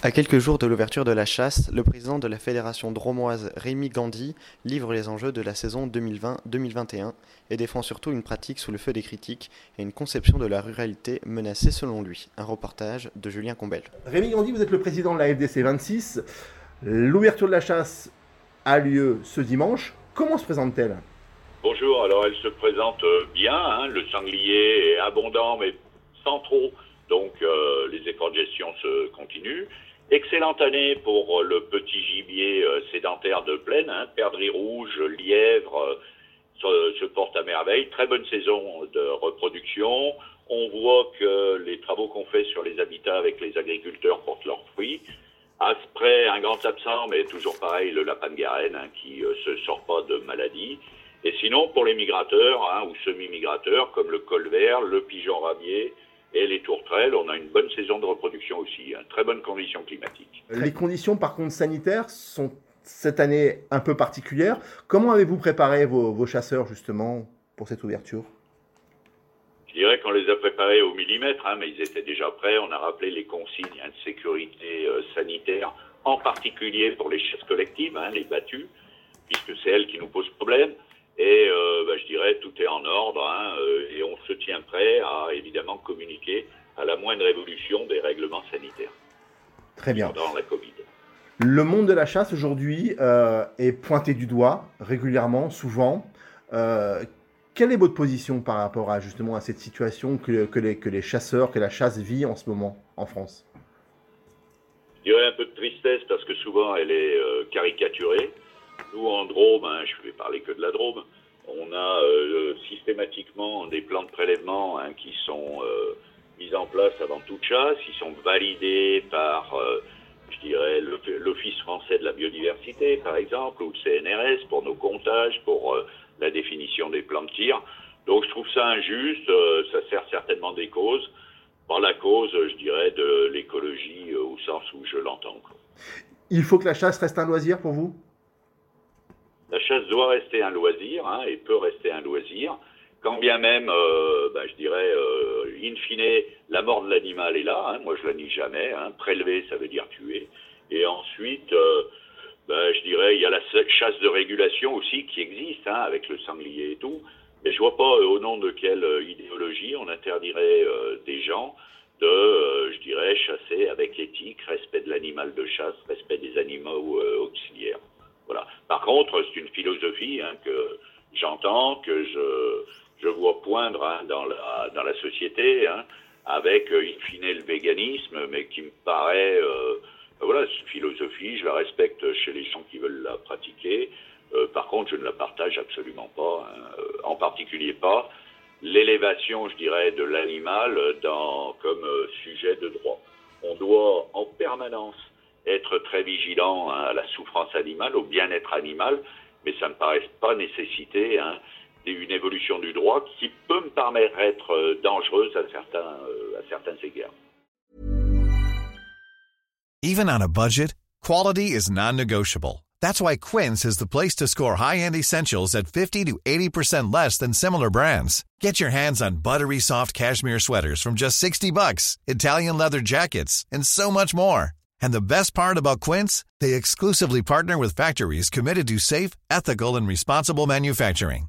À quelques jours de l'ouverture de la chasse, le président de la fédération dromoise Rémi Gandhi livre les enjeux de la saison 2020-2021 et défend surtout une pratique sous le feu des critiques et une conception de la ruralité menacée selon lui. Un reportage de Julien Combel. Rémi Gandhi, vous êtes le président de la FDC 26. L'ouverture de la chasse a lieu ce dimanche. Comment se présente-t-elle? Bonjour, alors elle se présente bien. Hein. Le sanglier est abondant, mais sans trop. Donc euh, les efforts de gestion se continuent. Excellente année pour le petit gibier euh, sédentaire de plaine, hein, perdrix rouge, lièvre, euh, se, porte à merveille. Très bonne saison de reproduction. On voit que les travaux qu'on fait sur les habitats avec les agriculteurs portent leurs fruits. Asprès, un grand absent, mais toujours pareil, le lapin de Garenne, hein, qui euh, se sort pas de maladie. Et sinon, pour les migrateurs hein, ou semi-migrateurs, comme le colvert, le pigeon rabier, et les tourterelles, on a une bonne saison de reproduction aussi, hein, très bonnes conditions climatiques. Les conditions, par contre, sanitaires sont cette année un peu particulières. Comment avez-vous préparé vos, vos, chasseurs, justement, pour cette ouverture? Je dirais qu'on les a préparés au millimètre, hein, mais ils étaient déjà prêts. On a rappelé les consignes hein, de sécurité euh, sanitaire, en particulier pour les chasses collectives, hein, les battues, puisque c'est elles qui nous posent problème. Et euh, bah, je dirais tout est en ordre hein, euh, et on se tient prêt à évidemment communiquer à la moindre évolution des règlements sanitaires. Très bien. Dans la Covid. Le monde de la chasse aujourd'hui euh, est pointé du doigt régulièrement, souvent. Euh, quelle est votre position par rapport à justement à cette situation que, que, les, que les chasseurs, que la chasse vit en ce moment en France? Je dirais un peu de tristesse parce que souvent elle est euh, caricaturée. Nous, en Drôme, hein, je vais parler que de la Drôme, systématiquement des plans de prélèvement hein, qui sont euh, mis en place avant toute chasse, ils sont validés par, euh, je dirais, l'Office français de la biodiversité, par exemple, ou le CNRS pour nos comptages, pour la définition des plans de tir. Donc je trouve ça injuste, ça sert certainement des causes. Par la cause, je dirais, de l'écologie au sens où je l'entends. Il faut que la chasse reste un loisir pour vous? La chasse doit rester un loisir hein, et peut rester un loisir, quand bien même, euh, ben, je dirais, euh, in fine, la mort de l'animal est là. Hein, moi, je la nie jamais. Hein, prélever, ça veut dire tuer. Et ensuite, euh, ben, je dirais, il y a la chasse de régulation aussi qui existe, hein, avec le sanglier et tout. Mais je vois pas au nom de quelle idéologie on interdirait des gens de, je dirais, chasser avec éthique, respect de l'animal de chasse, respect des animaux auxiliaires. Voilà. Par contre, c'est une philosophie que j'entends, que je, je vois poindre hein, dans, la, dans la société, hein, avec in fine le véganisme, mais qui me paraît, euh, voilà, c'est une philosophie, je la respecte chez les gens qui veulent la pratiquer. Euh, par contre, je ne la partage absolument pas, hein, en particulier pas l'élévation, je dirais, de l'animal dans comme euh, sujet de droit. On doit en permanence être très vigilant hein, à la souffrance animale, au bien-être animal, mais ça ne me paraît pas nécessiter hein, une évolution du droit qui peut me paraître euh, dangereuse à certains, euh, à certains égards. Even on a budget, quality is non-negotiable. That's why Quince is the place to score high-end essentials at 50 to 80% less than similar brands. Get your hands on buttery soft cashmere sweaters from just 60 bucks, Italian leather jackets, and so much more. And the best part about Quince, they exclusively partner with factories committed to safe, ethical and responsible manufacturing.